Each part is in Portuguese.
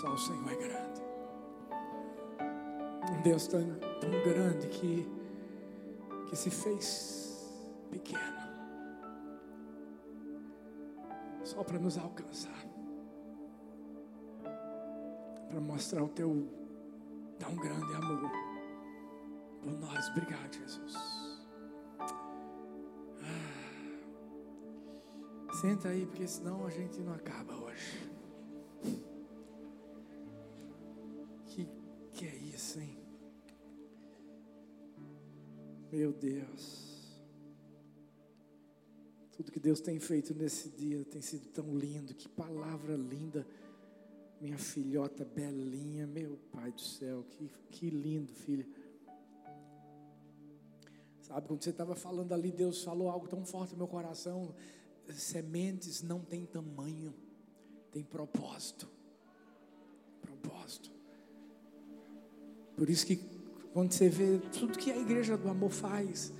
Só o Senhor é grande. Um Deus tão, tão grande que, que se fez pequeno. Só para nos alcançar. Para mostrar o teu tão grande amor por nós. Obrigado, Jesus. Ah. Senta aí, porque senão a gente não acaba hoje. Deus. Tudo que Deus tem feito nesse dia tem sido tão lindo. Que palavra linda. Minha filhota belinha, meu pai do céu, que, que lindo, filha. Sabe, quando você estava falando ali, Deus falou algo tão forte no meu coração. Sementes não têm tamanho, tem propósito. Propósito. Por isso que quando você vê tudo que a igreja do amor faz,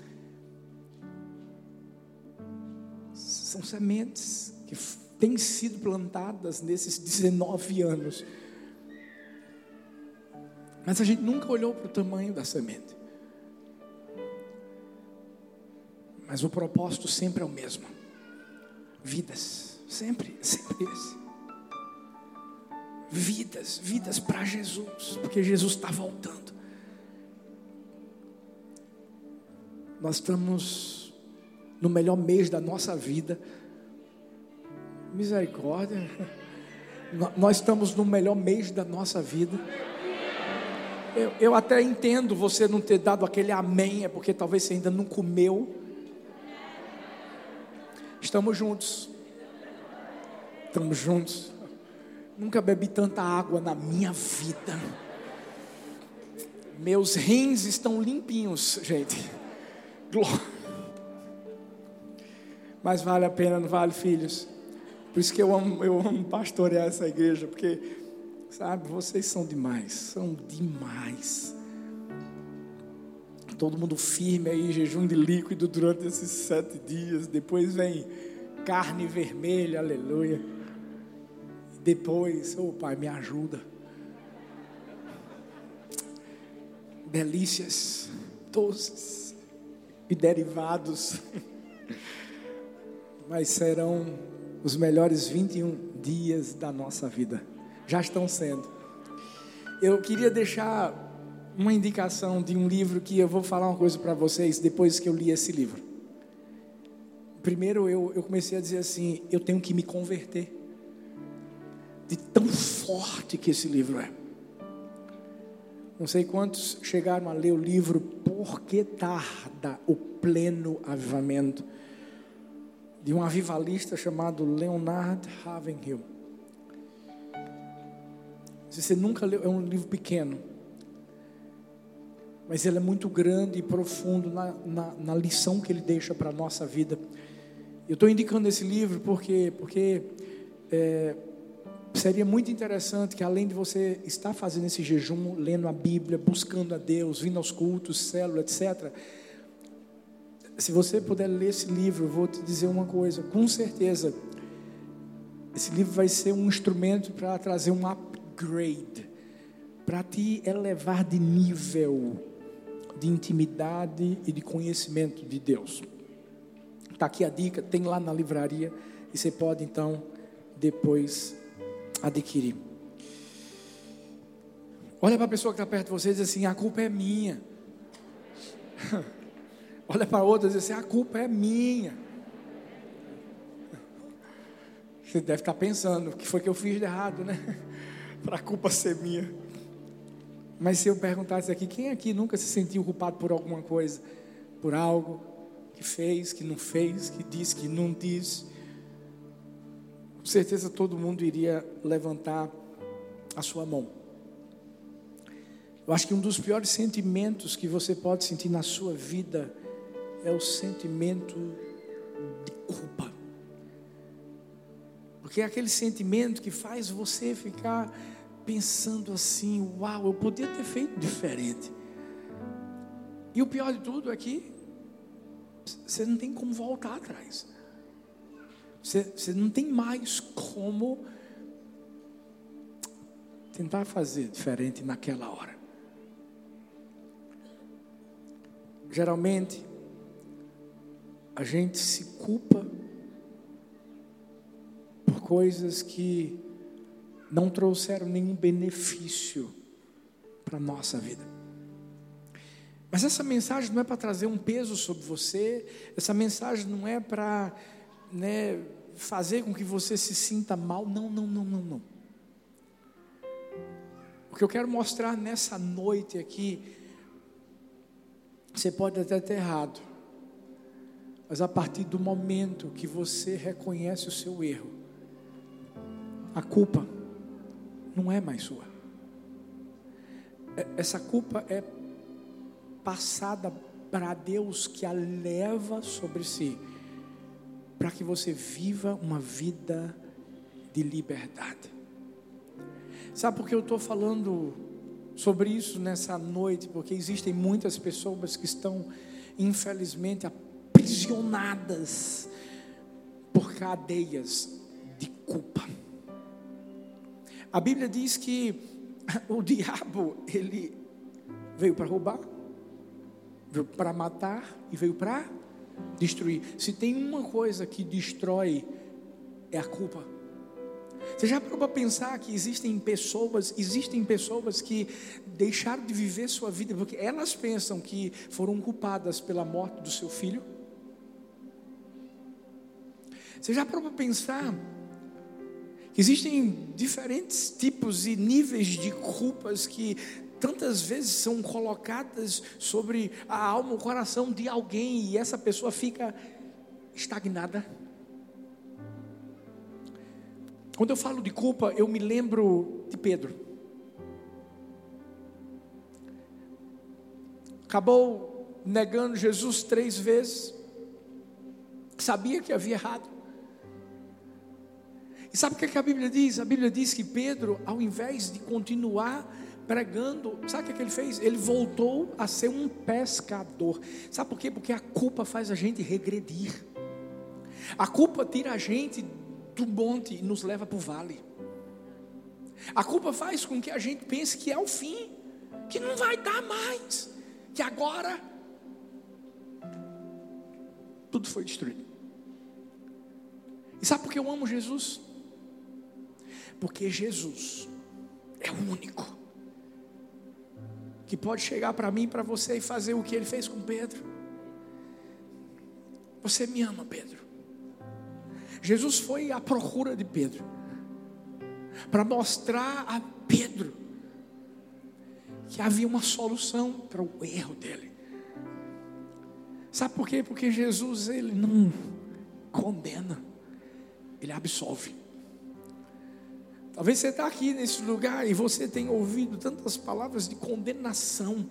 são sementes que têm sido plantadas nesses 19 anos. Mas a gente nunca olhou para o tamanho da semente. Mas o propósito sempre é o mesmo. Vidas, sempre, sempre esse. Vidas, vidas para Jesus, porque Jesus está voltando. Nós estamos no melhor mês da nossa vida Misericórdia. Nós estamos no melhor mês da nossa vida. Eu, eu, até entendo você não ter dado aquele amém, é porque talvez você ainda não comeu. Estamos juntos. Estamos juntos. Nunca bebi tanta água na minha vida. Meus rins estão limpinhos, gente. Glória. Mas vale a pena, não vale, filhos? Por isso que eu amo, eu amo pastorear essa igreja, porque, sabe, vocês são demais, são demais. Todo mundo firme aí, jejum de líquido durante esses sete dias. Depois vem carne vermelha, aleluia. Depois, oh Pai, me ajuda. Delícias, doces e derivados. Mas serão os melhores 21 dias da nossa vida. Já estão sendo. Eu queria deixar uma indicação de um livro que eu vou falar uma coisa para vocês depois que eu li esse livro. Primeiro eu, eu comecei a dizer assim: eu tenho que me converter. De tão forte que esse livro é. Não sei quantos chegaram a ler o livro Por que tarda o pleno avivamento? de um avivalista chamado Leonard Ravenhill. Se você nunca leu, é um livro pequeno, mas ele é muito grande e profundo na, na, na lição que ele deixa para a nossa vida. Eu estou indicando esse livro porque, porque é, seria muito interessante que além de você estar fazendo esse jejum, lendo a Bíblia, buscando a Deus, vindo aos cultos, célula, etc., se você puder ler esse livro, vou te dizer uma coisa, com certeza, esse livro vai ser um instrumento para trazer um upgrade, para te elevar de nível de intimidade e de conhecimento de Deus. Está aqui a dica, tem lá na livraria e você pode então depois adquirir. Olha para a pessoa que está perto de você e diz assim: a culpa é minha. olha para outra e diz assim: a culpa é minha. Você deve estar pensando: o que foi que eu fiz de errado, né? Para a culpa ser minha. Mas se eu perguntasse aqui: quem aqui nunca se sentiu culpado por alguma coisa? Por algo que fez, que não fez, que disse, que não disse? Com certeza todo mundo iria levantar a sua mão. Eu acho que um dos piores sentimentos que você pode sentir na sua vida é o sentimento de culpa. Porque é aquele sentimento que faz você ficar pensando assim: uau, eu podia ter feito diferente. E o pior de tudo é que você não tem como voltar atrás. Você, você não tem mais como tentar fazer diferente naquela hora. Geralmente, a gente se culpa por coisas que não trouxeram nenhum benefício para a nossa vida. Mas essa mensagem não é para trazer um peso sobre você, essa mensagem não é para né, fazer com que você se sinta mal. Não, não, não, não, não. O que eu quero mostrar nessa noite aqui, você pode até ter errado, mas a partir do momento que você reconhece o seu erro, a culpa não é mais sua. Essa culpa é passada para Deus que a leva sobre si, para que você viva uma vida de liberdade. Sabe por que eu estou falando sobre isso nessa noite? Porque existem muitas pessoas que estão, infelizmente, aprisionadas por cadeias de culpa. A Bíblia diz que o diabo, ele veio para roubar, veio para matar e veio para destruir. Se tem uma coisa que destrói, é a culpa. Você já parou para pensar que existem pessoas, existem pessoas que deixaram de viver sua vida porque elas pensam que foram culpadas pela morte do seu filho? Você já parou para pensar que existem diferentes tipos e níveis de culpas que tantas vezes são colocadas sobre a alma, o coração de alguém e essa pessoa fica estagnada? Quando eu falo de culpa, eu me lembro de Pedro. Acabou negando Jesus três vezes, sabia que havia errado. E sabe o que, é que a Bíblia diz? A Bíblia diz que Pedro, ao invés de continuar pregando, sabe o é que ele fez? Ele voltou a ser um pescador. Sabe por quê? Porque a culpa faz a gente regredir. A culpa tira a gente do monte e nos leva para o vale. A culpa faz com que a gente pense que é o fim, que não vai dar mais, que agora tudo foi destruído. E sabe por que eu amo Jesus? Porque Jesus é o único que pode chegar para mim, para você e fazer o que ele fez com Pedro. Você me ama, Pedro. Jesus foi à procura de Pedro, para mostrar a Pedro que havia uma solução para o erro dele. Sabe por quê? Porque Jesus ele não condena, ele absolve. Talvez você está aqui nesse lugar e você tenha ouvido tantas palavras de condenação.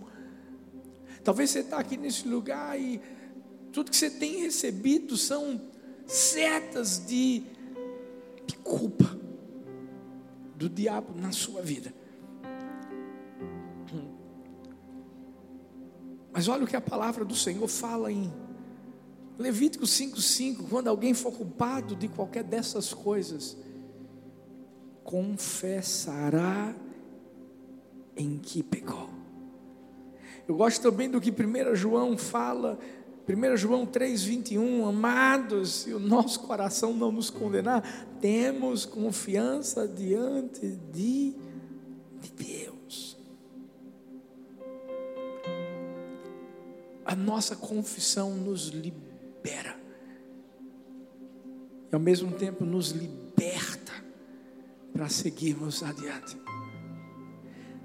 Talvez você está aqui nesse lugar e tudo que você tem recebido são setas de, de culpa do diabo na sua vida. Mas olha o que a palavra do Senhor fala em Levítico 5,5: quando alguém for culpado de qualquer dessas coisas, confessará em que pecou. Eu gosto também do que 1 João fala 1 João 3,21, amados, se o nosso coração não nos condenar, temos confiança diante de, de Deus. A nossa confissão nos libera, e ao mesmo tempo nos liberta para seguirmos adiante.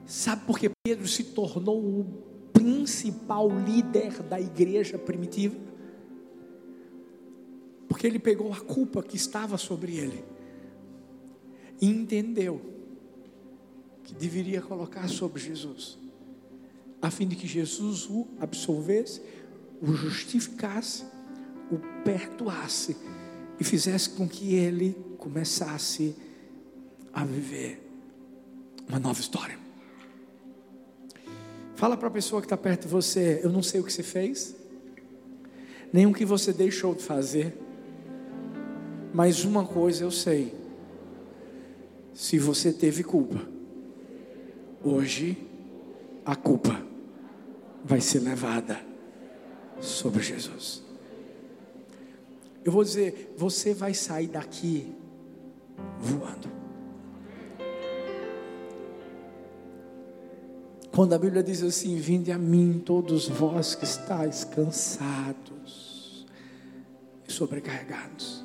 Sabe por que Pedro se tornou o principal líder da igreja primitiva? Porque ele pegou a culpa que estava sobre ele e entendeu que deveria colocar sobre Jesus, a fim de que Jesus o absolvesse, o justificasse, o perdoasse e fizesse com que ele começasse a viver uma nova história. Fala para a pessoa que está perto de você: Eu não sei o que você fez, nem o que você deixou de fazer, mas uma coisa eu sei: se você teve culpa, Hoje, a culpa vai ser levada sobre Jesus. Eu vou dizer, você vai sair daqui voando. Quando a Bíblia diz assim: Vinde a mim, todos vós que estáis cansados e sobrecarregados.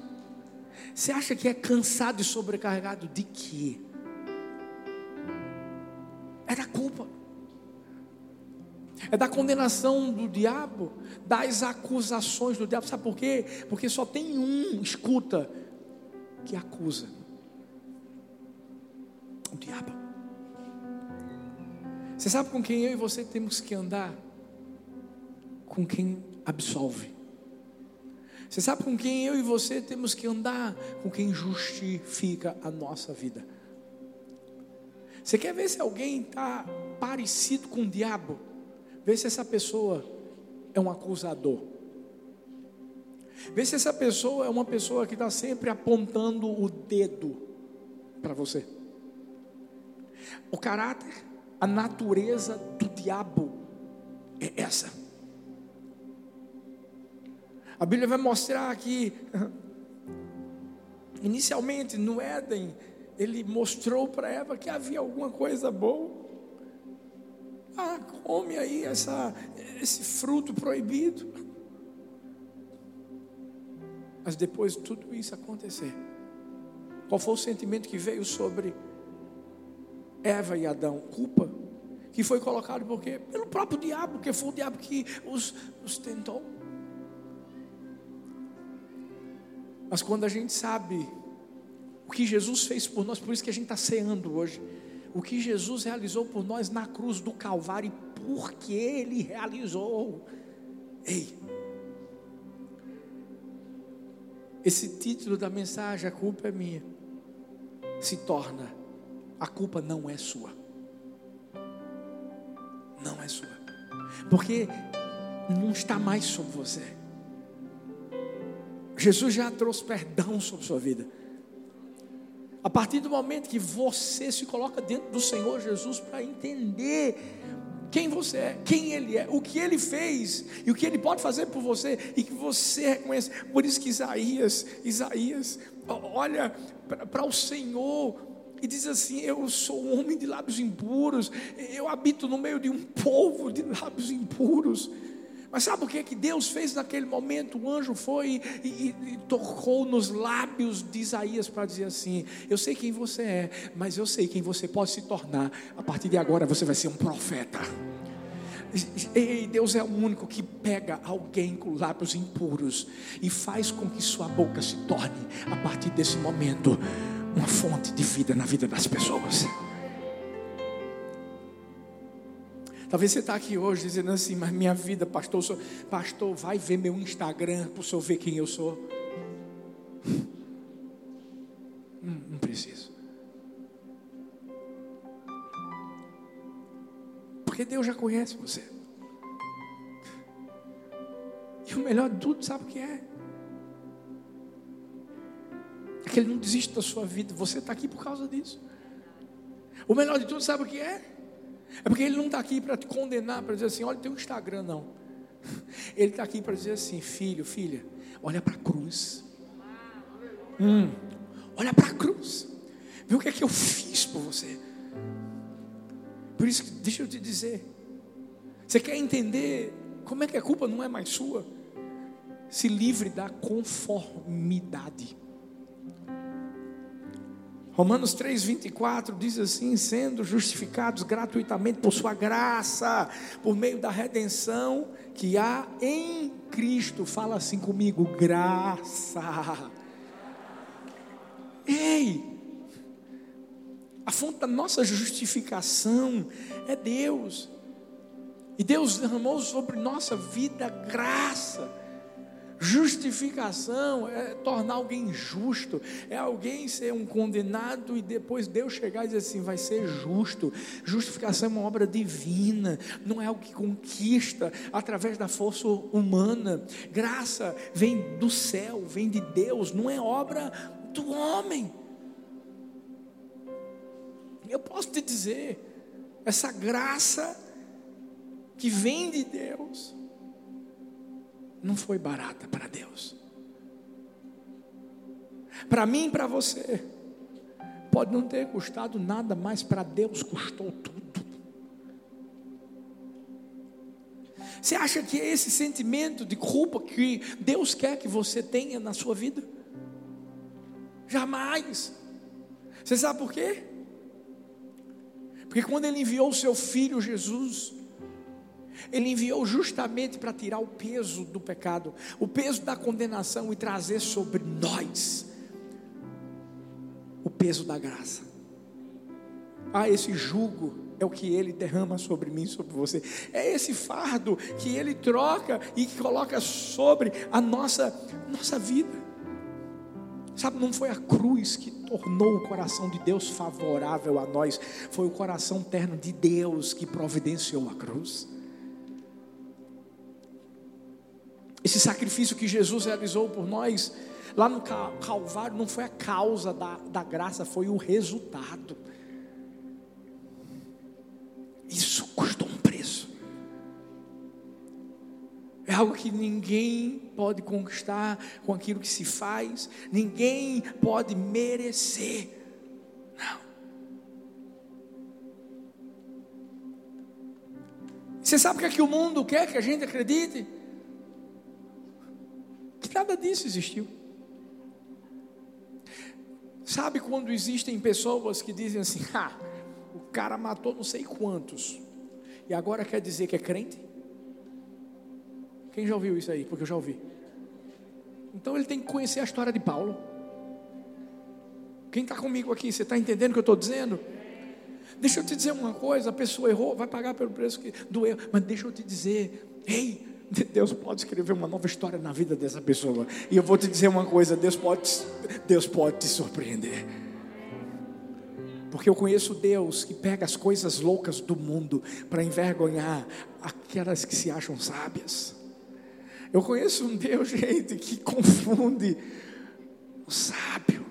Você acha que é cansado e sobrecarregado de quê? É da culpa é da condenação do diabo, das acusações do diabo. Sabe por quê? Porque só tem um, escuta, que acusa: o diabo. Você sabe com quem eu e você temos que andar? Com quem absolve. Você sabe com quem eu e você temos que andar? Com quem justifica a nossa vida. Você quer ver se alguém está parecido com o diabo? Vê se essa pessoa é um acusador. Vê se essa pessoa é uma pessoa que está sempre apontando o dedo para você. O caráter, a natureza do diabo é essa. A Bíblia vai mostrar que, inicialmente no Éden, ele mostrou para Eva que havia alguma coisa boa. Ah, come aí essa, esse fruto proibido. Mas depois de tudo isso acontecer, qual foi o sentimento que veio sobre Eva e Adão? Culpa. Que foi colocado por quê? Pelo próprio diabo, porque foi o diabo que os, os tentou. Mas quando a gente sabe o que Jesus fez por nós, por isso que a gente está ceando hoje o que Jesus realizou por nós na cruz do Calvário, porque Ele realizou. Ei, esse título da mensagem, a culpa é minha, se torna, a culpa não é sua. Porque não está mais sobre você. Jesus já trouxe perdão sobre sua vida. A partir do momento que você se coloca dentro do Senhor Jesus para entender quem você é, quem Ele é, o que Ele fez e o que Ele pode fazer por você e que você reconhece. Por isso que Isaías, Isaías, olha para o Senhor e diz assim: Eu sou um homem de lábios impuros, eu habito no meio de um povo de lábios impuros. Mas sabe o que, é que Deus fez naquele momento? O anjo foi e, e, e tocou nos lábios de Isaías para dizer assim: Eu sei quem você é, mas eu sei quem você pode se tornar. A partir de agora você vai ser um profeta. Ei, Deus é o único que pega alguém com lábios impuros e faz com que sua boca se torne, a partir desse momento, uma fonte de vida na vida das pessoas. Talvez você está aqui hoje dizendo assim, mas minha vida, pastor, sou, pastor, vai ver meu Instagram para o senhor ver quem eu sou. Hum, não preciso. Porque Deus já conhece você. E o melhor de tudo, sabe o que é? É que Ele não desiste da sua vida. Você está aqui por causa disso. O melhor de tudo, sabe o que é? É porque ele não está aqui para te condenar, para dizer assim: olha, tem um Instagram, não. Ele está aqui para dizer assim: filho, filha, olha para a cruz. Hum, olha para a cruz. Vê o que é que eu fiz por você. Por isso deixa eu te dizer: você quer entender como é que a culpa não é mais sua? Se livre da conformidade. Romanos 3,24 diz assim: sendo justificados gratuitamente por Sua graça, por meio da redenção que há em Cristo. Fala assim comigo: graça. Ei, a fonte da nossa justificação é Deus, e Deus derramou sobre nossa vida graça. Justificação é tornar alguém justo, é alguém ser um condenado e depois Deus chegar e dizer assim: vai ser justo. Justificação é uma obra divina, não é algo que conquista através da força humana. Graça vem do céu, vem de Deus, não é obra do homem. Eu posso te dizer, essa graça que vem de Deus, não foi barata para Deus. Para mim e para você, pode não ter custado nada, mas para Deus custou tudo. Você acha que é esse sentimento de culpa que Deus quer que você tenha na sua vida? Jamais. Você sabe por quê? Porque quando Ele enviou o seu filho Jesus, Ele enviou justamente para tirar o peso do pecado, o peso da condenação e trazer sobre nós o peso da graça. Ah, esse jugo é o que ele derrama sobre mim, sobre você. É esse fardo que ele troca e que coloca sobre a nossa nossa vida. Sabe, não foi a cruz que tornou o coração de Deus favorável a nós, foi o coração terno de Deus que providenciou a cruz. Esse sacrifício que Jesus realizou por nós, lá no Calvário, não foi a causa da, da graça, foi o resultado. Isso custou um preço. É algo que ninguém pode conquistar com aquilo que se faz, ninguém pode merecer. Não. Você sabe o que, é que o mundo quer que a gente acredite? Nada disso existiu. Sabe quando existem pessoas que dizem assim: ah, o cara matou não sei quantos, e agora quer dizer que é crente? Quem já ouviu isso aí? Porque eu já ouvi. Então ele tem que conhecer a história de Paulo. Quem está comigo aqui, você está entendendo o que eu estou dizendo? Deixa eu te dizer uma coisa: a pessoa errou, vai pagar pelo preço que, do erro, mas deixa eu te dizer, ei, Deus pode escrever uma nova história na vida dessa pessoa. E eu vou te dizer uma coisa: Deus pode, Deus pode te surpreender. Porque eu conheço Deus que pega as coisas loucas do mundo para envergonhar aquelas que se acham sábias. Eu conheço um Deus, gente, que confunde o sábio,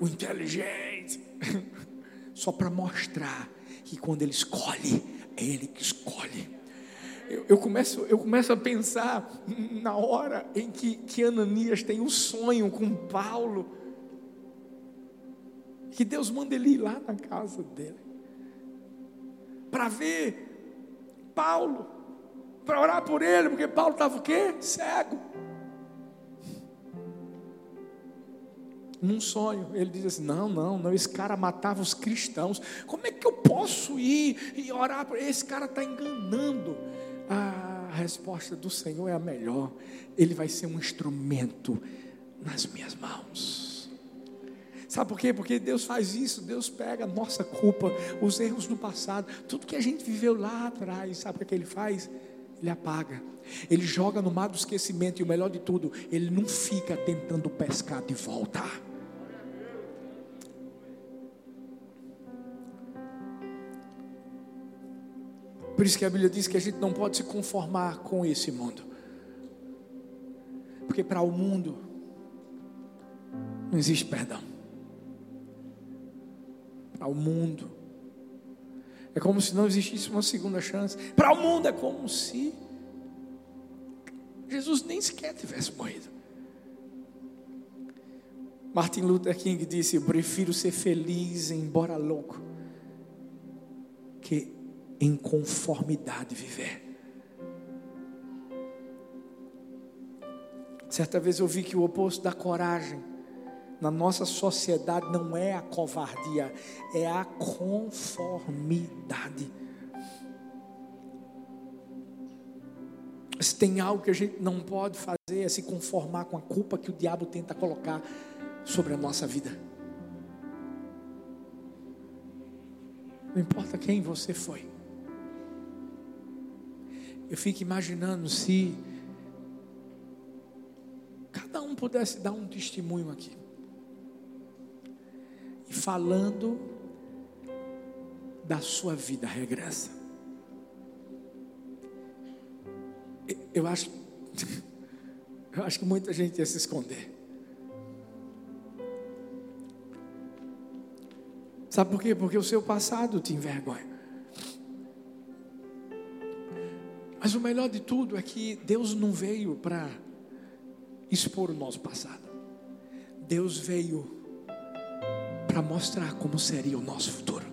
o inteligente, só para mostrar que quando Ele escolhe, é Ele que escolhe. Eu, começo, eu começo a pensar na hora em que, que Ananias tem um sonho com Paulo, que Deus manda ele ir lá na casa dele, para ver Paulo para orar por ele, porque Paulo estava o quê? Cego. Num sonho, ele diz assim: Não, não, não, esse cara matava os cristãos. Como é que eu posso ir e orar esse cara está enganando? A resposta do Senhor é a melhor. Ele vai ser um instrumento nas minhas mãos. Sabe por quê? Porque Deus faz isso, Deus pega a nossa culpa, os erros do passado, tudo que a gente viveu lá atrás, sabe o que Ele faz? ele apaga. Ele joga no mar do esquecimento e o melhor de tudo, ele não fica tentando pescar de volta. Por isso que a Bíblia diz que a gente não pode se conformar com esse mundo. Porque para o mundo não existe perdão. Para o mundo é como se não existisse uma segunda chance. Para o mundo é como se Jesus nem sequer tivesse morrido. Martin Luther King disse: Eu prefiro ser feliz, embora louco, que em conformidade viver. Certa vez eu vi que o oposto da coragem na nossa sociedade não é a covardia, é a conformidade. Se tem algo que a gente não pode fazer é se conformar com a culpa que o diabo tenta colocar sobre a nossa vida. Não importa quem você foi. Eu fico imaginando se cada um pudesse dar um testemunho aqui e falando da sua vida regressa. Eu acho, eu acho que muita gente ia se esconder. Sabe por quê? Porque o seu passado te envergonha. Mas o melhor de tudo é que Deus não veio para expor o nosso passado. Deus veio para mostrar como seria o nosso futuro.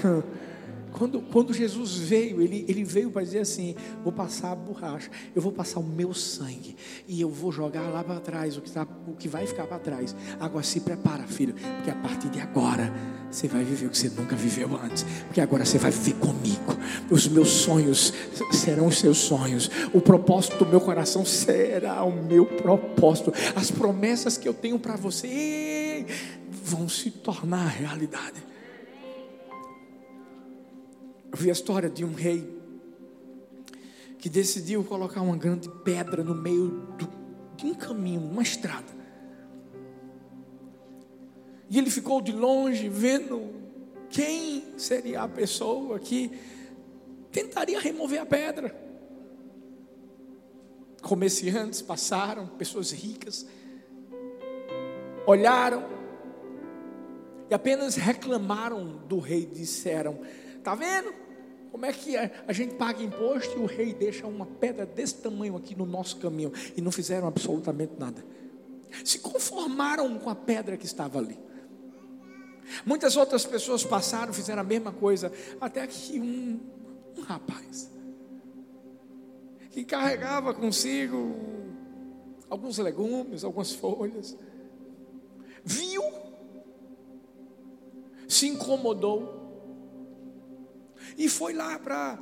Quando, quando Jesus veio, ele, ele veio para dizer assim: vou passar a borracha, eu vou passar o meu sangue, e eu vou jogar lá para trás o que, tá, o que vai ficar para trás. Agora se prepara, filho, porque a partir de agora você vai viver o que você nunca viveu antes, porque agora você vai viver comigo. Os meus sonhos serão os seus sonhos, o propósito do meu coração será o meu propósito, as promessas que eu tenho para você vão se tornar realidade. Vi a história de um rei que decidiu colocar uma grande pedra no meio do, de um caminho, uma estrada. E ele ficou de longe vendo quem seria a pessoa que tentaria remover a pedra. Comerciantes passaram, pessoas ricas, olharam e apenas reclamaram do rei, disseram: Está vendo? Como é que a gente paga imposto e o rei deixa uma pedra desse tamanho aqui no nosso caminho e não fizeram absolutamente nada? Se conformaram com a pedra que estava ali. Muitas outras pessoas passaram, fizeram a mesma coisa, até que um, um rapaz que carregava consigo alguns legumes, algumas folhas, viu, se incomodou e foi lá para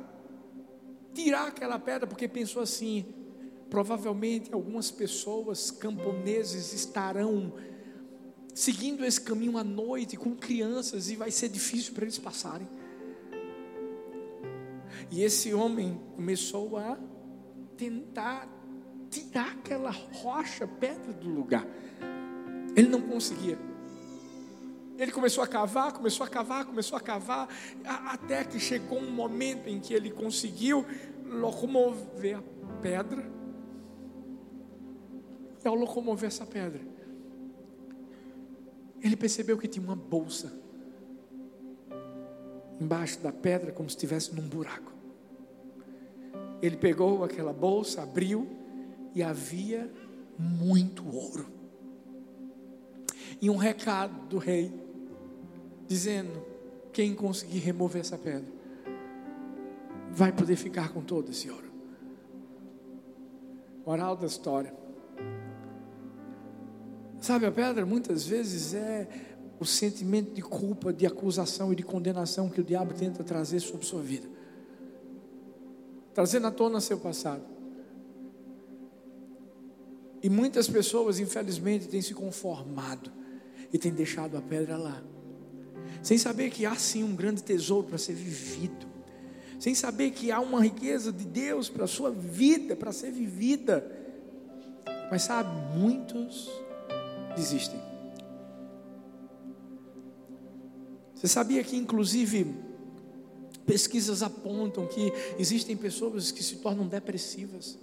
tirar aquela pedra, porque pensou assim: provavelmente algumas pessoas camponeses estarão seguindo esse caminho à noite com crianças e vai ser difícil para eles passarem. E esse homem começou a tentar tirar aquela rocha, pedra do lugar. Ele não conseguia. Ele começou a cavar, começou a cavar, começou a cavar, até que chegou um momento em que ele conseguiu locomover a pedra. E ao locomover essa pedra, ele percebeu que tinha uma bolsa embaixo da pedra, como se estivesse num buraco. Ele pegou aquela bolsa, abriu e havia muito ouro. E um recado do rei, dizendo: quem conseguir remover essa pedra, vai poder ficar com todo esse ouro. Moral da história. Sabe, a pedra muitas vezes é o sentimento de culpa, de acusação e de condenação que o diabo tenta trazer sobre sua vida, trazendo à tona seu passado. E muitas pessoas, infelizmente, têm se conformado e têm deixado a pedra lá, sem saber que há sim um grande tesouro para ser vivido, sem saber que há uma riqueza de Deus para a sua vida, para ser vivida. Mas sabe, muitos desistem. Você sabia que, inclusive, pesquisas apontam que existem pessoas que se tornam depressivas,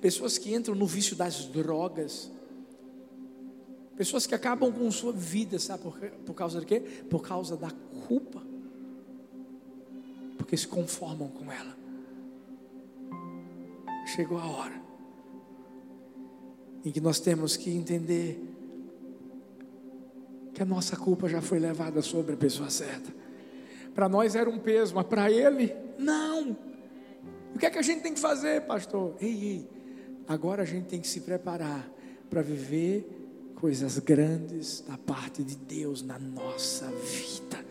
pessoas que entram no vício das drogas, pessoas que acabam com sua vida, sabe por, por causa de quê? Por causa da culpa, porque se conformam com ela. Chegou a hora em que nós temos que entender que a nossa culpa já foi levada sobre a pessoa certa. Para nós era um peso, mas para ele, não. O que é que a gente tem que fazer, pastor? Ei, ei, agora a gente tem que se preparar para viver coisas grandes da parte de Deus na nossa vida.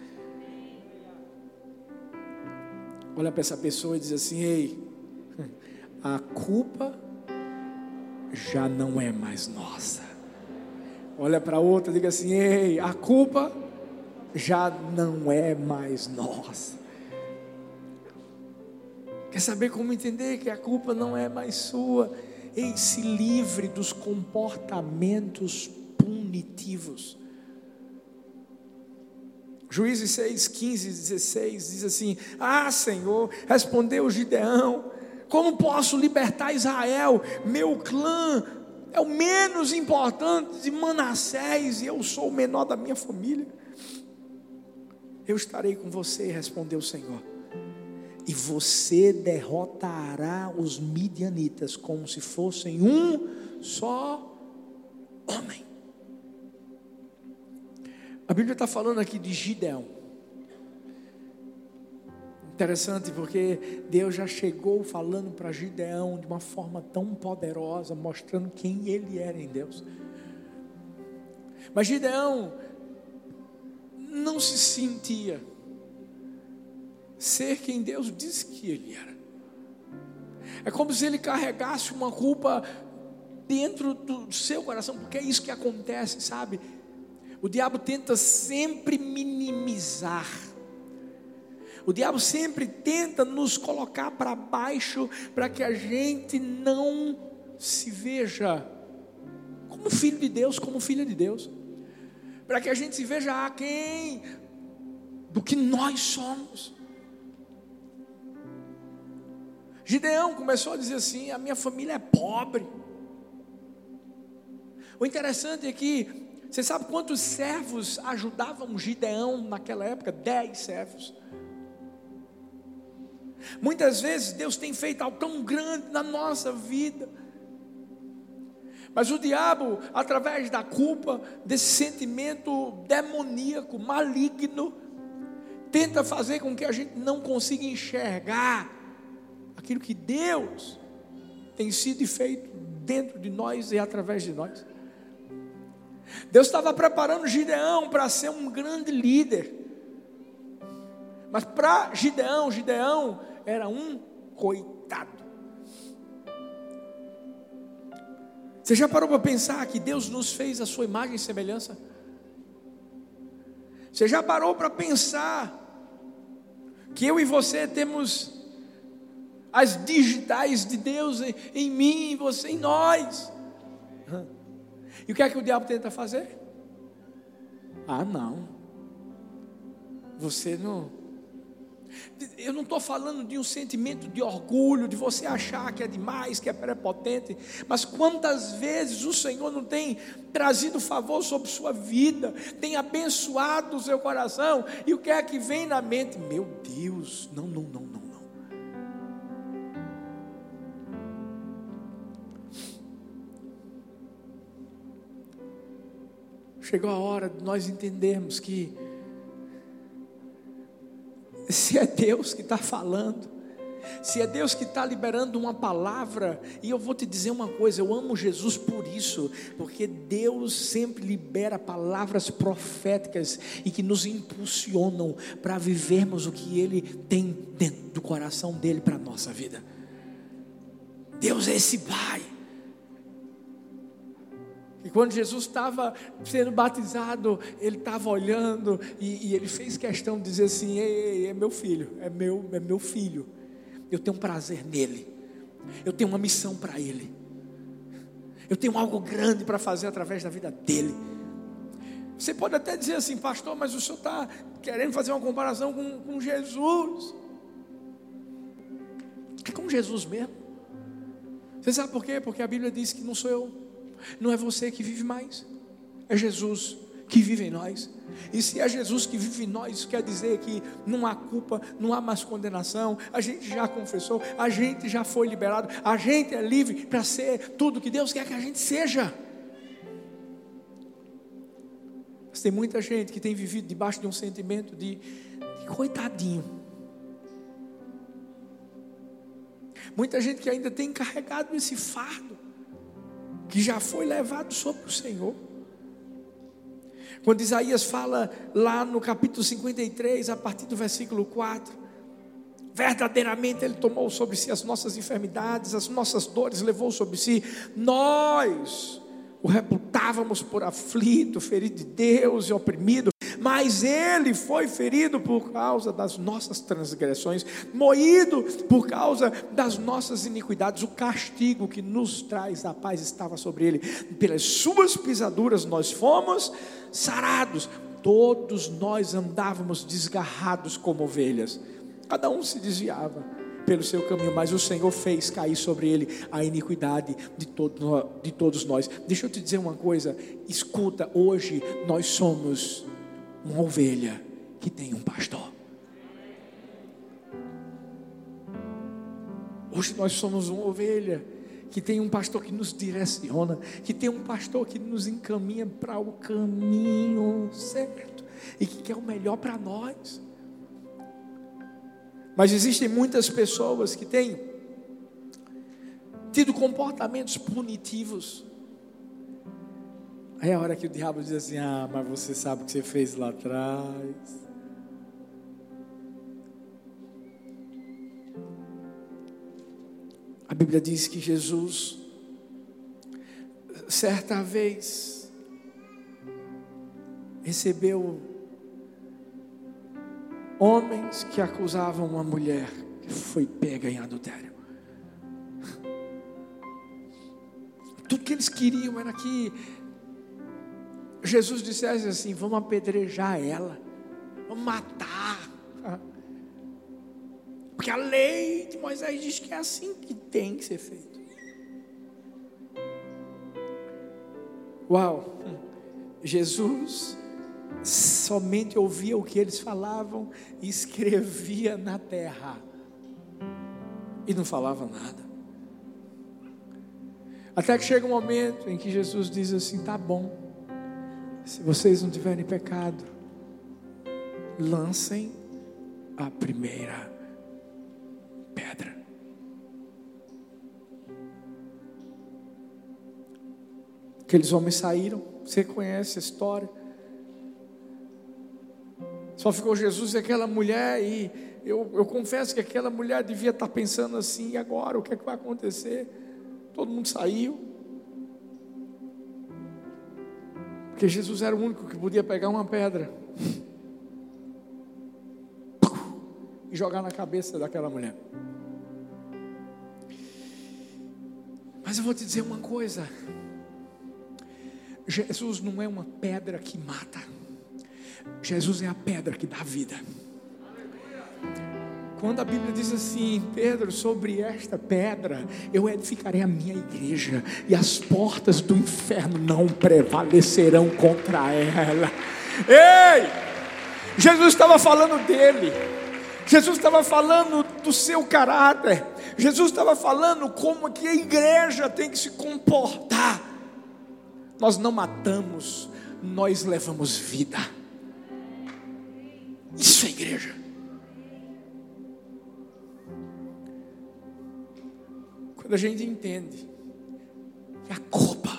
Olha para essa pessoa e diz assim: ei, a culpa já não é mais nossa. Olha para outra, diga assim: ei, a culpa já não é mais nossa. Quer saber como entender que a culpa não é mais sua? Ei, se livre dos comportamentos punitivos. Juízes 6, 15, 16 diz assim: Ah, Senhor, respondeu Gideão como posso libertar Israel? Meu clã é o menos importante de Manassés e eu sou o menor da minha família. Eu estarei com você, respondeu o Senhor. E você derrotará os midianitas como se fossem um só homem. A Bíblia está falando aqui de Gideão. Interessante porque Deus já chegou falando para Gideão de uma forma tão poderosa, mostrando quem ele era em Deus. Mas Gideão não se sentia ser quem Deus disse que ele era. É como se ele carregasse uma culpa dentro do seu coração, porque é isso que acontece, sabe? O diabo tenta sempre minimizar. O diabo sempre tenta nos colocar para baixo para que a gente não se veja como filho de Deus, como filha de Deus. Para que a gente se veja aquém do que nós somos. Gideão começou a dizer assim: a minha família é pobre. O interessante é que você sabe quantos servos ajudavam Gideão naquela época? Dez servos. Muitas vezes Deus tem feito algo tão grande na nossa vida. Mas o diabo, através da culpa, desse sentimento demoníaco, maligno, tenta fazer com que a gente não consiga enxergar aquilo que Deus tem sido feito dentro de nós e através de nós. Deus estava preparando Gideão para ser um grande líder. Mas para Gideão, Gideão era um coitado. Você já parou para pensar que Deus nos fez a sua imagem e semelhança? Você já parou para pensar que eu e você temos as digitais de Deus em, mim, em você, em nós? E o que é que o diabo tenta fazer? Ah, não. Você não. Eu não estou falando de um sentimento de orgulho, de você achar que é demais, que é prepotente, mas quantas vezes o Senhor não tem trazido favor sobre sua vida, tem abençoado o seu coração, e o que é que vem na mente? Meu Deus, não, não, não, Chegou a hora de nós entendermos que se é Deus que está falando, se é Deus que está liberando uma palavra, e eu vou te dizer uma coisa: eu amo Jesus por isso, porque Deus sempre libera palavras proféticas e que nos impulsionam para vivermos o que Ele tem dentro do coração dele para a nossa vida. Deus é esse Pai e quando Jesus estava sendo batizado, ele estava olhando e, e, ele fez questão de dizer assim: ei, ei, é meu filho, é meu, é meu filho. Eu tenho um prazer nele. Eu tenho uma missão para ele. Eu tenho algo grande para fazer através da vida dele. Você pode até dizer assim, pastor, mas o senhor está querendo fazer uma comparação com, com Jesus. É com Jesus mesmo. Você sabe por quê? Porque a Bíblia diz que não sou eu não é você que vive mais, é Jesus que vive em nós. E se é Jesus que vive em nós, quer dizer que não há culpa, não há mais condenação, a gente já confessou, a gente já foi liberado, a gente é livre para ser tudo que Deus quer que a gente seja. Mas tem muita gente que tem vivido debaixo de um sentimento de, de coitadinho. Muita gente que ainda tem carregado esse fardo que já foi levado sobre o Senhor. Quando Isaías fala lá no capítulo 53, a partir do versículo 4, verdadeiramente Ele tomou sobre si as nossas enfermidades, as nossas dores, levou sobre si, nós o reputávamos por aflito, ferido de Deus e oprimido, mas ele foi ferido por causa das nossas transgressões, moído por causa das nossas iniquidades. O castigo que nos traz a paz estava sobre ele, pelas suas pisaduras nós fomos sarados. Todos nós andávamos desgarrados como ovelhas, cada um se desviava pelo seu caminho, mas o Senhor fez cair sobre ele a iniquidade de, todo, de todos nós. Deixa eu te dizer uma coisa: escuta, hoje nós somos uma ovelha que tem um pastor. Hoje nós somos uma ovelha que tem um pastor que nos direciona, que tem um pastor que nos encaminha para o caminho certo e que quer o melhor para nós. Mas existem muitas pessoas que têm tido comportamentos punitivos. Aí é a hora que o diabo diz assim: Ah, mas você sabe o que você fez lá atrás. A Bíblia diz que Jesus, certa vez, recebeu homens que acusavam uma mulher que foi pega em adultério. Tudo que eles queriam era que Jesus dissesse assim: vamos apedrejar ela, vamos matar. Porque a lei de Moisés diz que é assim que tem que ser feito. Uau! Jesus somente ouvia o que eles falavam e escrevia na terra. E não falava nada. Até que chega um momento em que Jesus diz assim: tá bom, se vocês não tiverem pecado, lancem a primeira pedra. Aqueles homens saíram, você conhece a história. Só ficou Jesus e aquela mulher, e eu, eu confesso que aquela mulher devia estar pensando assim: e agora? O que é que vai acontecer? Todo mundo saiu. Porque Jesus era o único que podia pegar uma pedra e jogar na cabeça daquela mulher. Mas eu vou te dizer uma coisa: Jesus não é uma pedra que mata, Jesus é a pedra que dá vida. Quando a Bíblia diz assim, Pedro, sobre esta pedra eu edificarei a minha igreja, e as portas do inferno não prevalecerão contra ela. Ei! Jesus estava falando dele. Jesus estava falando do seu caráter. Jesus estava falando como que a igreja tem que se comportar. Nós não matamos, nós levamos vida. Isso é igreja. Quando a gente entende que a culpa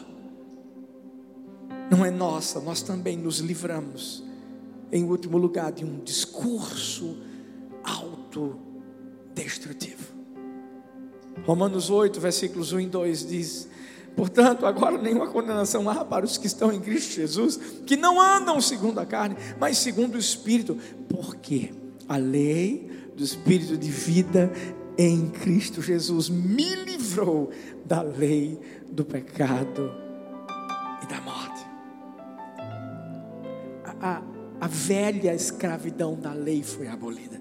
não é nossa, nós também nos livramos, em último lugar, de um discurso autodestrutivo. Romanos 8, versículos 1 e 2 diz: Portanto, agora nenhuma condenação há para os que estão em Cristo Jesus, que não andam segundo a carne, mas segundo o Espírito, porque a lei do Espírito de vida em Cristo Jesus me livrou da lei do pecado e da morte. A, a, a velha escravidão da lei foi abolida.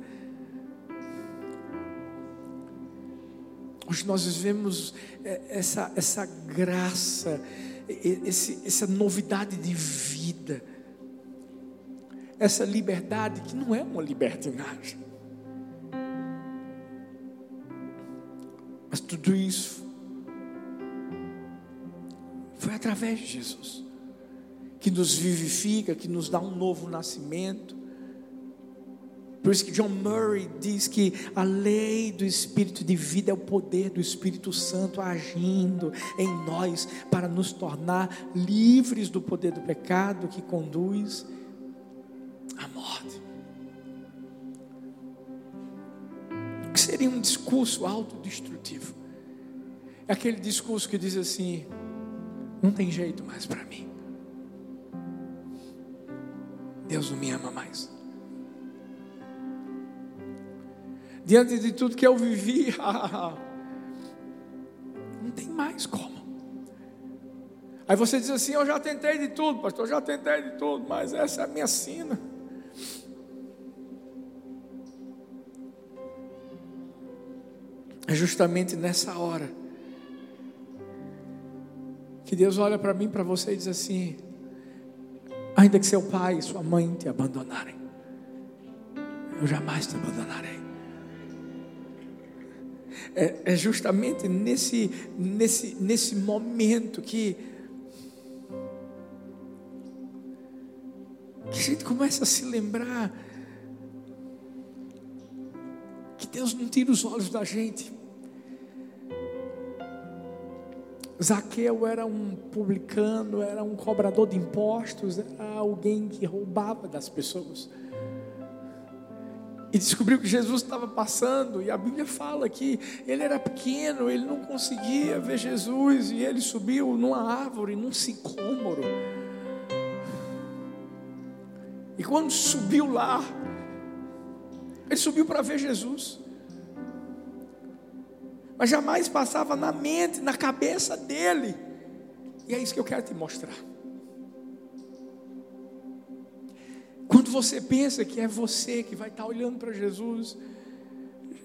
Hoje nós vivemos é, essa, essa graça, esse, essa novidade de vida, essa liberdade que não é uma libertinagem. Mas tudo isso foi através de Jesus, que nos vivifica, que nos dá um novo nascimento, por isso que John Murray diz que a lei do Espírito de vida é o poder do Espírito Santo agindo em nós para nos tornar livres do poder do pecado que conduz seria um discurso autodestrutivo? É aquele discurso que diz assim: não tem jeito mais para mim. Deus não me ama mais. diante de tudo que eu vivi, não tem mais como. Aí você diz assim: Eu já tentei de tudo, pastor, eu já tentei de tudo, mas essa é a minha sina. Justamente nessa hora que Deus olha para mim, para você e diz assim: ainda que seu pai e sua mãe te abandonarem, eu jamais te abandonarei. é, é justamente nesse, nesse, nesse momento que, que a gente começa a se lembrar que Deus não tira os olhos da gente. Zaqueu era um publicano, era um cobrador de impostos, era alguém que roubava das pessoas. E descobriu que Jesus estava passando, e a Bíblia fala que ele era pequeno, ele não conseguia ver Jesus, e ele subiu numa árvore, num sicômoro. E quando subiu lá, ele subiu para ver Jesus mas jamais passava na mente, na cabeça dele. E é isso que eu quero te mostrar. Quando você pensa que é você que vai estar olhando para Jesus,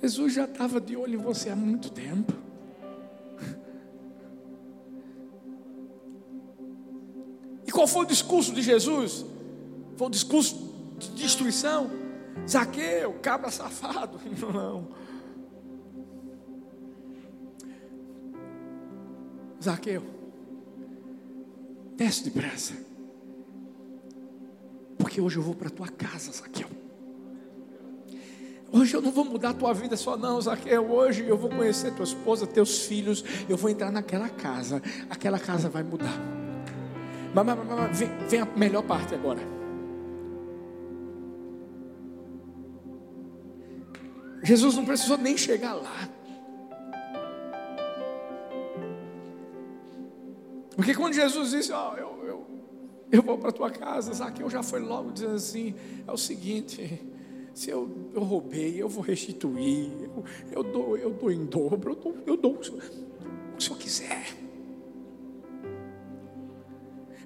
Jesus já estava de olho em você há muito tempo. E qual foi o discurso de Jesus? Foi um discurso de destruição? Zaqueu, cabra safado. Não. Zaqueu, desce depressa. Porque hoje eu vou para a tua casa, Zaqueu. Hoje eu não vou mudar a tua vida só não, Zaqueu. Hoje eu vou conhecer tua esposa, teus filhos. Eu vou entrar naquela casa. Aquela casa vai mudar. Mas, mas, mas vem, vem a melhor parte agora. Jesus não precisou nem chegar lá. Porque quando Jesus disse, oh, eu, eu, eu vou para a tua casa, Zaqueu já foi logo dizendo assim: é o seguinte, se eu, eu roubei, eu vou restituir, eu, eu, dou, eu dou em dobro, eu dou, eu dou o que o senhor quiser.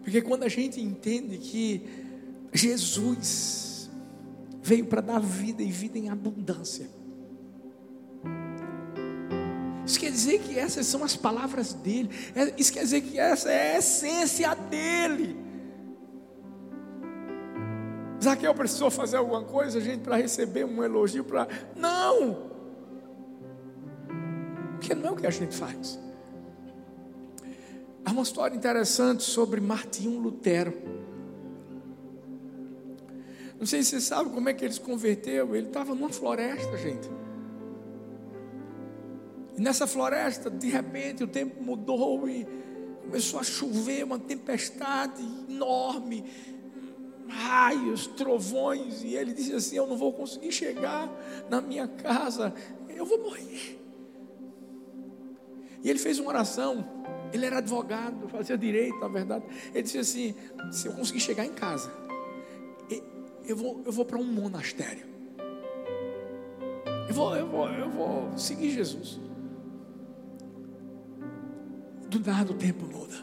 Porque quando a gente entende que Jesus veio para dar vida e vida em abundância, isso quer dizer que essas são as palavras dele. É, isso quer dizer que essa é a essência dele. Zaqueu precisou fazer alguma coisa, gente, para receber um elogio para. Não! Porque não é o que a gente faz. Há uma história interessante sobre Martinho Lutero. Não sei se você sabe como é que ele se converteu. Ele estava numa floresta, gente. E nessa floresta, de repente, o tempo mudou e começou a chover, uma tempestade enorme, raios, trovões, e ele disse assim: Eu não vou conseguir chegar na minha casa, eu vou morrer. E ele fez uma oração. Ele era advogado, fazia direito, na verdade. Ele disse assim: Se eu conseguir chegar em casa, eu vou, eu vou para um monastério. Eu vou, eu vou, eu vou seguir Jesus do nada o tempo muda.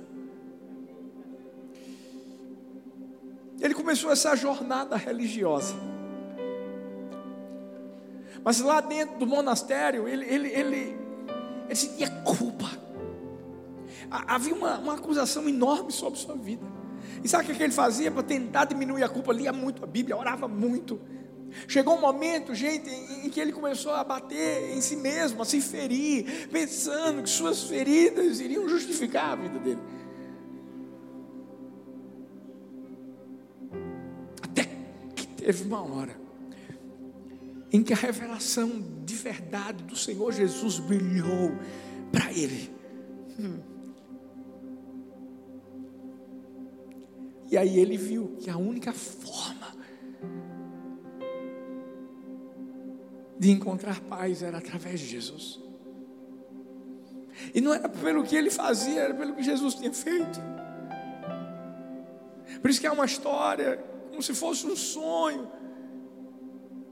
Ele começou essa jornada religiosa. Mas lá dentro do monastério, ele, ele, ele, ele sentia culpa. Havia uma, uma acusação enorme sobre sua vida. E sabe o que ele fazia para tentar diminuir a culpa? Lia muito a Bíblia, orava muito. Chegou um momento, gente, em que ele começou a bater em si mesmo, a se ferir, pensando que suas feridas iriam justificar a vida dele. Até que teve uma hora em que a revelação de verdade do Senhor Jesus brilhou para ele. Hum. E aí ele viu que a única forma de encontrar paz era através de Jesus. E não era pelo que ele fazia, era pelo que Jesus tinha feito. Por isso que é uma história, como se fosse um sonho,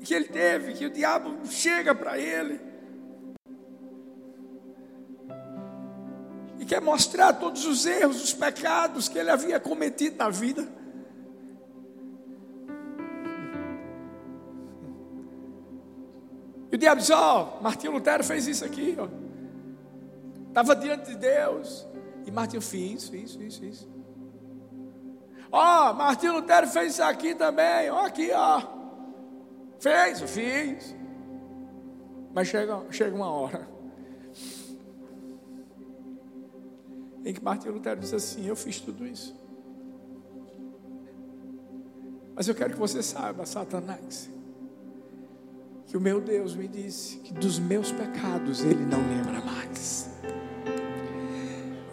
que ele teve, que o diabo chega para ele. E quer mostrar todos os erros, os pecados que ele havia cometido na vida. E o diabo disse: Ó, oh, Martinho Lutero fez isso aqui, ó. Estava diante de Deus. E Martinho fez isso, isso, isso, isso. Ó, oh, Martinho Lutero fez isso aqui também, ó, oh, aqui, ó. Fez, fiz. Mas chega, chega uma hora em que Martinho Lutero diz assim: Eu fiz tudo isso. Mas eu quero que você saiba, Satanás, que o meu Deus me disse que dos meus pecados ele não lembra mais.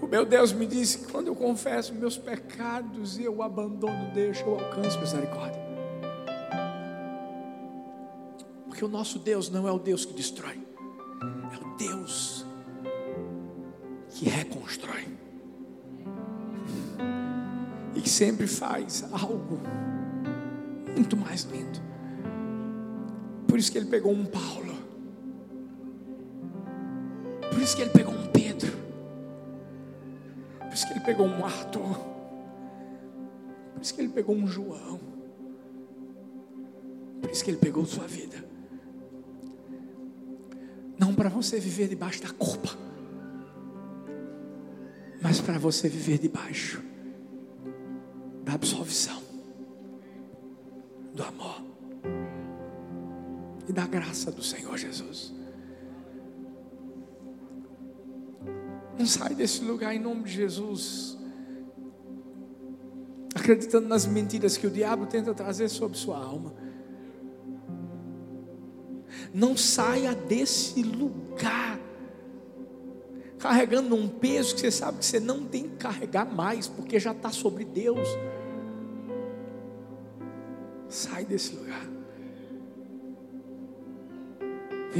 O meu Deus me disse que quando eu confesso meus pecados e eu abandono, deixo, eu alcanço misericórdia. Porque o nosso Deus não é o Deus que destrói, é o Deus que reconstrói e que sempre faz algo muito mais lindo. Por isso que ele pegou um Paulo. Por isso que ele pegou um Pedro. Por isso que ele pegou um Arthur. Por isso que ele pegou um João. Por isso que ele pegou sua vida. Não para você viver debaixo da culpa, mas para você viver debaixo da absolvição graça do Senhor Jesus. Não sai desse lugar em nome de Jesus, acreditando nas mentiras que o diabo tenta trazer sobre sua alma. Não saia desse lugar carregando um peso que você sabe que você não tem que carregar mais, porque já está sobre Deus. Sai desse lugar.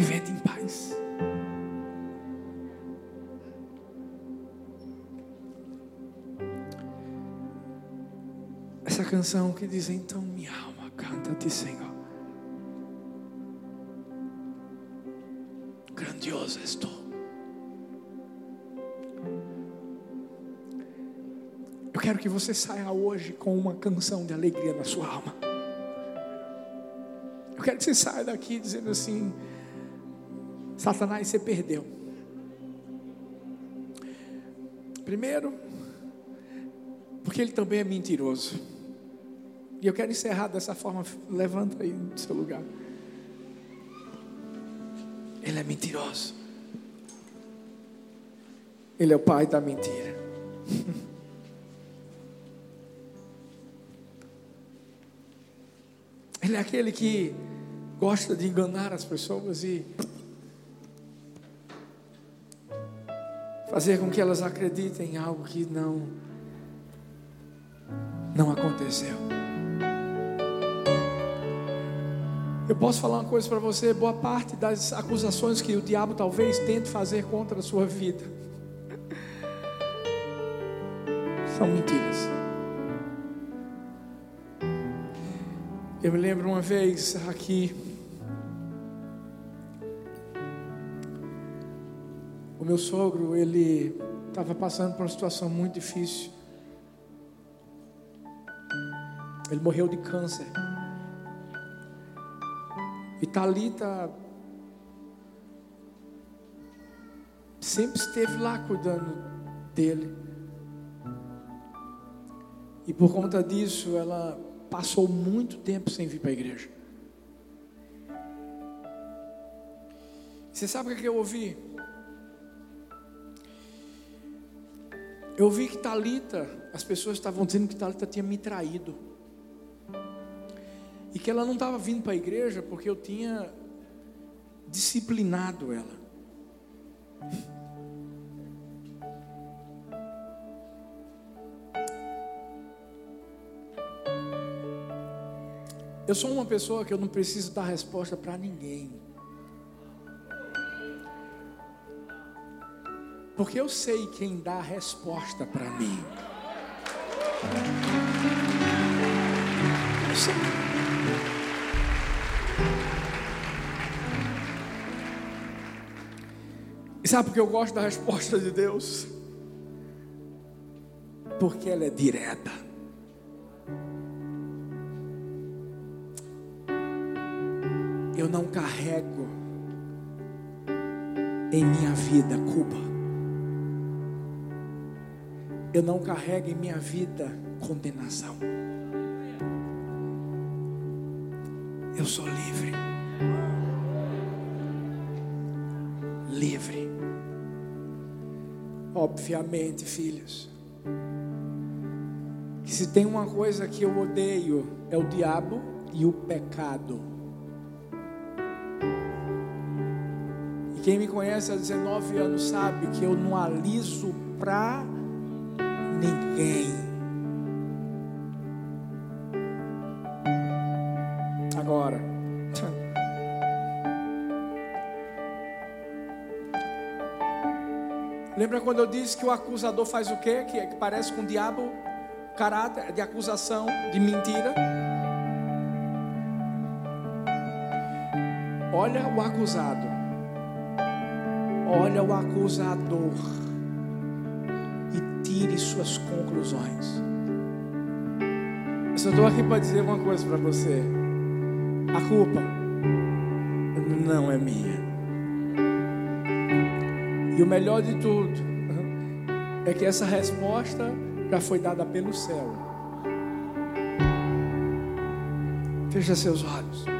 Vivendo em paz. Essa canção que diz: Então minha alma canta-te, Senhor. Grandioso és tu. Eu quero que você saia hoje com uma canção de alegria na sua alma. Eu quero que você saia daqui dizendo assim: Satanás, você perdeu. Primeiro, porque ele também é mentiroso. E eu quero encerrar dessa forma. Levanta aí do seu lugar. Ele é mentiroso. Ele é o pai da mentira. Ele é aquele que gosta de enganar as pessoas e fazer com que elas acreditem em algo que não não aconteceu. Eu posso falar uma coisa para você, boa parte das acusações que o diabo talvez tente fazer contra a sua vida são mentiras. Eu me lembro uma vez aqui, meu sogro, ele estava passando por uma situação muito difícil. Ele morreu de câncer. E Talita sempre esteve lá cuidando dele. E por conta disso, ela passou muito tempo sem vir para a igreja. Você sabe o que eu ouvi? Eu ouvi que Talita, as pessoas estavam dizendo que Talita tinha me traído. E que ela não estava vindo para a igreja porque eu tinha disciplinado ela. Eu sou uma pessoa que eu não preciso dar resposta para ninguém. Porque eu sei quem dá a resposta para mim. Eu sei. E sabe por que eu gosto da resposta de Deus? Porque ela é direta. eu não carrego em minha vida culpa. Eu não carrego em minha vida condenação. Eu sou livre. Livre. obviamente, filhos, que se tem uma coisa que eu odeio é o diabo e o pecado. E quem me conhece há 19 anos sabe que eu não aliso para ninguém. Agora, lembra quando eu disse que o acusador faz o quê? Que, que parece com o diabo, caráter de acusação, de mentira. Olha o acusado, olha o acusador tire suas conclusões. Eu só estou aqui para dizer uma coisa para você: a culpa não é minha. E o melhor de tudo é que essa resposta já foi dada pelo céu. Feche seus olhos.